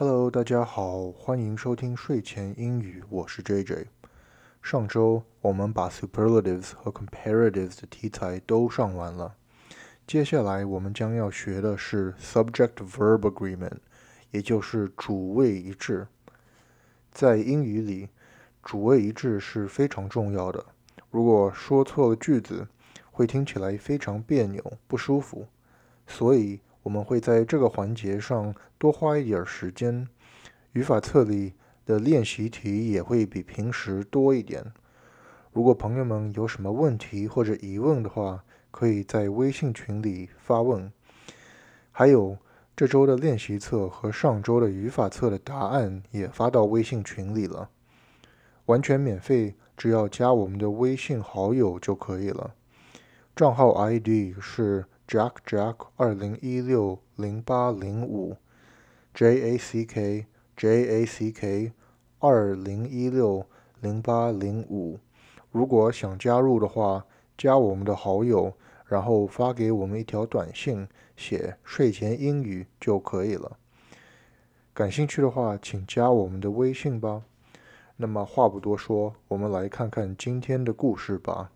Hello，大家好，欢迎收听睡前英语，我是 JJ。上周我们把 superlatives 和 comparatives 的题材都上完了，接下来我们将要学的是 subject-verb agreement，也就是主谓一致。在英语里，主谓一致是非常重要的。如果说错了句子，会听起来非常别扭、不舒服，所以我们会在这个环节上多花一点时间。语法册里的练习题也会比平时多一点。如果朋友们有什么问题或者疑问的话，可以在微信群里发问。还有，这周的练习册和上周的语法册的答案也发到微信群里了，完全免费。只要加我们的微信好友就可以了，账号 ID 是 Jack Jack 二零一六零八零五，J A C K J A C K 二零一六零八零五。如果想加入的话，加我们的好友，然后发给我们一条短信，写睡前英语就可以了。感兴趣的话，请加我们的微信吧。那么话不多说，我们来看看今天的故事吧。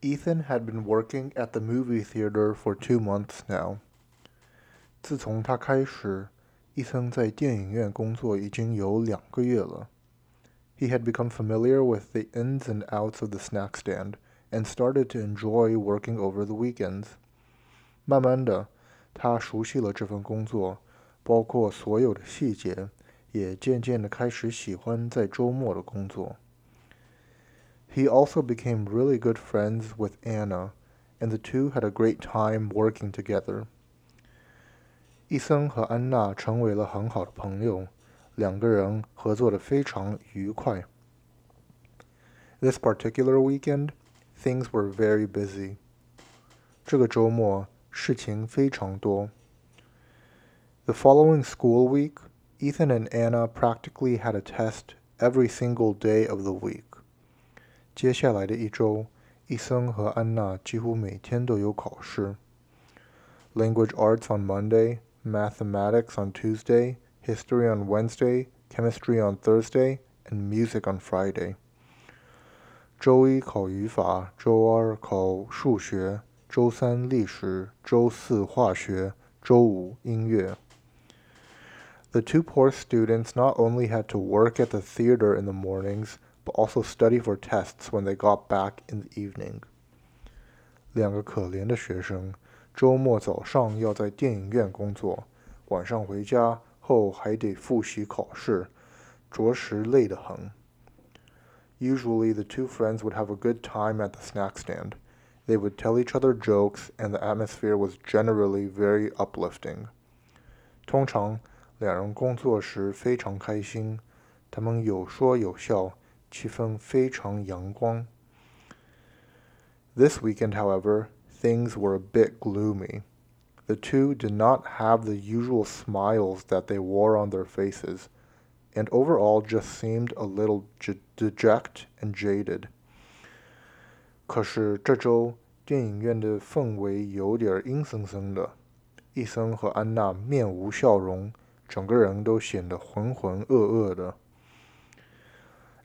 Ethan had been working at the movie theater for two months now. 自从他开始。伊森在电影院工作已经有两个月了。He had become familiar with the ins and outs of the snack stand and started to enjoy working over the weekends. 慢慢的，他熟悉了这份工作，包括所有的细节，也渐渐的开始喜欢在周末的工作。 He also became really good friends with Anna, and the two had a great time working together. 伊森和安娜成为了很好的朋友，两个人合作的非常愉快。This particular weekend, things were very busy. 这个周末事情非常多。The following school week, Ethan and Anna practically had a test every single day of the week. 接下来的一周，伊森和安娜几乎每天都有考试。Language arts on Monday mathematics on Tuesday, history on Wednesday, chemistry on Thursday, and music on Friday. 周一考语法，周二考数学，周三历史，周四化学，周五音乐。The two poor students not only had to work at the theater in the mornings, but also study for tests when they got back in the evening. 两个可怜的学生周末早上要在电影院工作，晚上回家后还得复习考试，着实累得很。Usually, the two friends would have a good time at the snack stand. They would tell each other jokes, and the atmosphere was generally very uplifting. 通常，两人工作时非常开心，他们有说有笑， 气氛非常阳光。This weekend, however, things were a bit gloomy. The two did not have the usual smiles that they wore on their faces, and overall just seemed a little dejected and jaded. 可是这周电影院的氛围有点阴森森的，伊森和安娜面无笑容，整个人都显得浑浑噩噩的。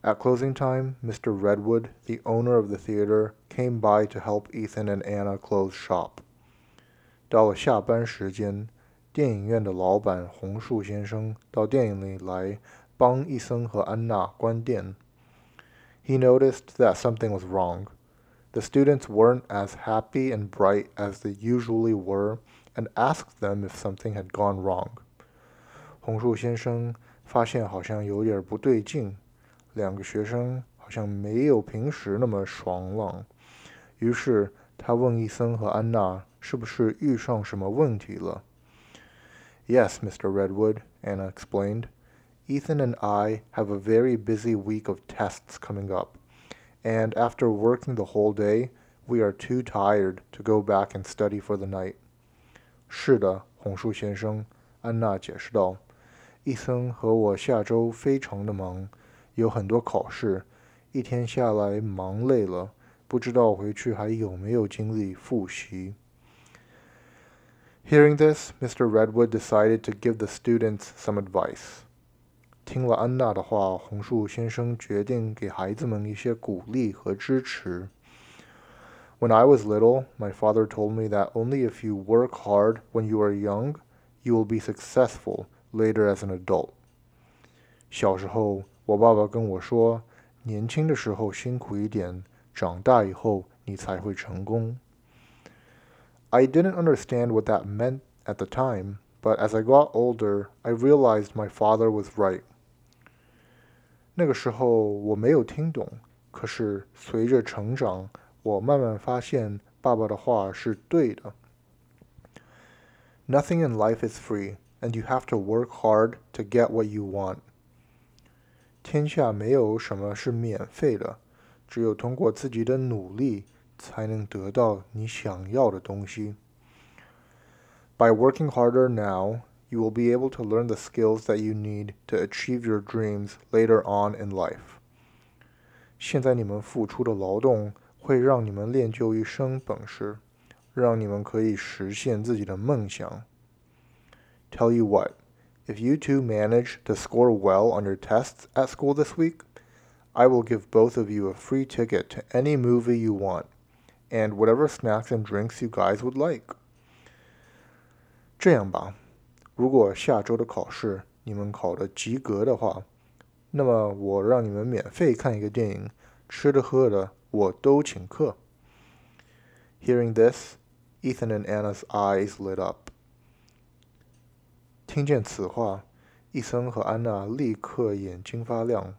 at closing time, Mr. Redwood, the owner of the theater, came by to help Ethan and Anna close shop. 到了下班时间，电影院的老板红树先生到电影里来帮伊森和安娜关店。He noticed that something was wrong. The students weren't as happy and bright as they usually were and asked them if something had gone wrong. 红树先生发现好像有点不对劲。 两个学生好像没有平时那么爽朗，于是他问伊森和安娜是不是遇上什么问题了。Yes, Mr. Redwood, Anna explained. Ethan and I have a very busy week of tests coming up, and after working the whole day, we are too tired to go back and study for the night. 是的，红树先生，安娜解释道。伊森和我下周非常的忙， 有很多考试，一天下来忙累了，不知道回去还有没有精力复习。Hearing this, Mr. Redwood decided to give the students some advice. 听了安娜的话，红树先生决定给孩子们一些鼓励和支持。When I was little, my father told me that only if you work hard when you are young, you will be successful later as an adult。小时候， 我爸爸跟我说，年轻的时候辛苦一点，长大以后你才会成功。I didn't understand what that meant at the time, but as I got older, I realized my father was right. 那个时候我没有听懂，可是随着成长，我慢慢发现爸爸的话是对的。Nothing in life is free and you have to work hard to get what you want. 天下没有什么是免费的，只有通过自己的努力才能得到你想要的东西。By working harder now, you will be able to learn the skills that you need to achieve your dreams later on in life. 现在你们付出的劳动会让你们练就一身本事，让你们可以实现自己的梦想。Tell you what, if you two manage to score well on your tests at school this week, I will give both of you a free ticket to any movie you want, and whatever snacks and drinks you guys would like. 这样吧，如果下周的考试你们考的及格的话，那么我让你们免费看一个电影，吃的喝的我都请客。Hearing this, Ethan and Anna's eyes lit up. 听见此话，伊森和安娜立刻眼睛发亮。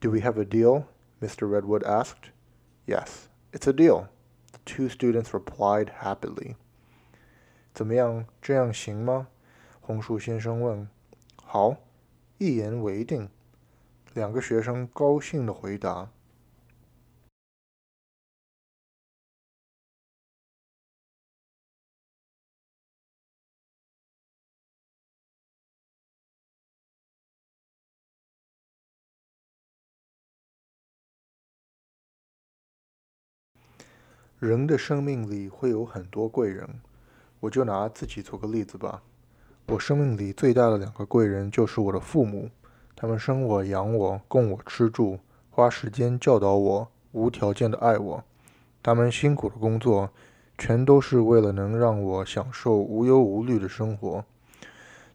Do we have a deal? Mr. Redwood asked. Yes, it's a deal. The two students replied happily. 怎么样？这样行吗？红树先生问。好，一言为定。两个学生高兴地回答。人的生命里会有很多贵人，我就拿自己做个例子吧。我生命里最大的两个贵人就是我的父母，他们生我养我，供我吃住，花时间教导我，无条件的爱我。他们辛苦的工作，全都是为了能让我享受无忧无虑的生活。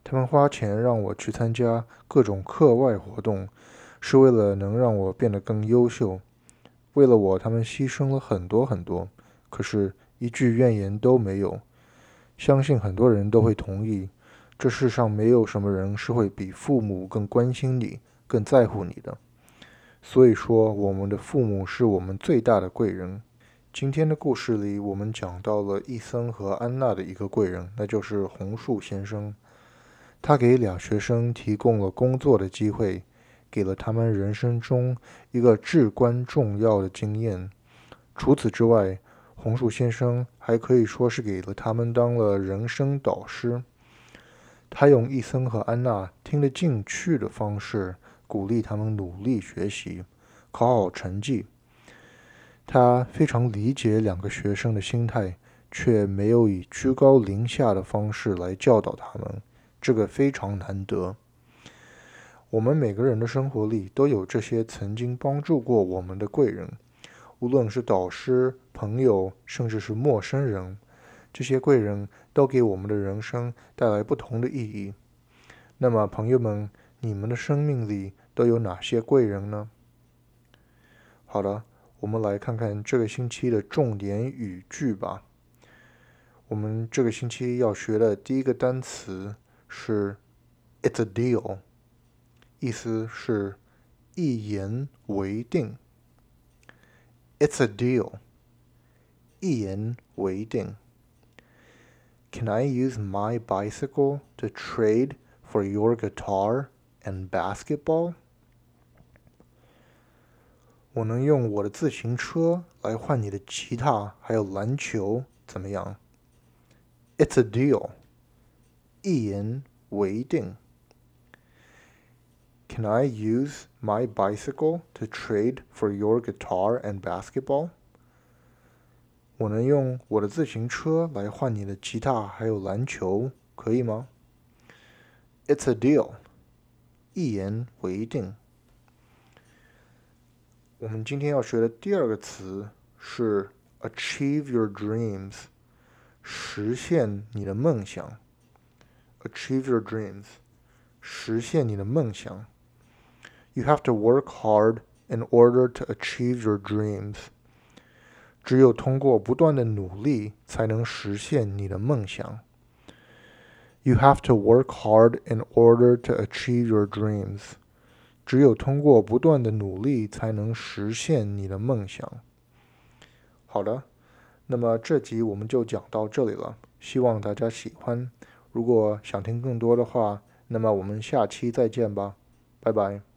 他们花钱让我去参加各种课外活动，是为了能让我变得更优秀。为了我，他们牺牲了很多很多。可是，一句怨言都没有。相信很多人都会同意，这世上没有什么人是会比父母更关心你、更在乎你的。所以说，我们的父母是我们最大的贵人。今天的故事里，我们讲到了伊森和安娜的一个贵人，那就是红树先生。他给俩学生提供了工作的机会，给了他们人生中一个至关重要的经验。除此之外，红树先生还可以说是给了他们当了人生导师。他用伊森和安娜听得进去的方式鼓励他们努力学习，考好成绩。他非常理解两个学生的心态，却没有以居高临下的方式来教导他们，这个非常难得。我们每个人的生活里都有这些曾经帮助过我们的贵人。无论是导师、朋友，甚至是陌生人，这些贵人都给我们的人生带来不同的意义。那么，朋友们，你们的生命里都有哪些贵人呢？好了，我们来看看这个星期的重点语句吧。我们这个星期要学的第一个单词是 "It's a deal"，意思是一言为定。It's a deal. 一言为定. Can I use my bicycle to trade for your guitar and basketball? 我能用我的自行车来换你的吉他还有篮球，怎么样 It's a deal. 一言为定。 Can I use my bicycle to trade for your guitar and basketball? 我能用我的自行车来换你的吉他还有篮球，可以吗？It's a deal. 一言为定。我们今天要学的第二个词是 achieve your dreams，实现你的梦想。achieve your dreams，实现你的梦想。 You have to work hard in order to achieve your dreams。只有通过不断的努力，才能实现你的梦想。You have to work hard in order to achieve your dreams。只有通过不断的努力，才能实现你的梦想。好的，那么这集我们就讲到这里了，希望大家喜欢。如果想听更多的话，那么我们下期再见吧，拜拜。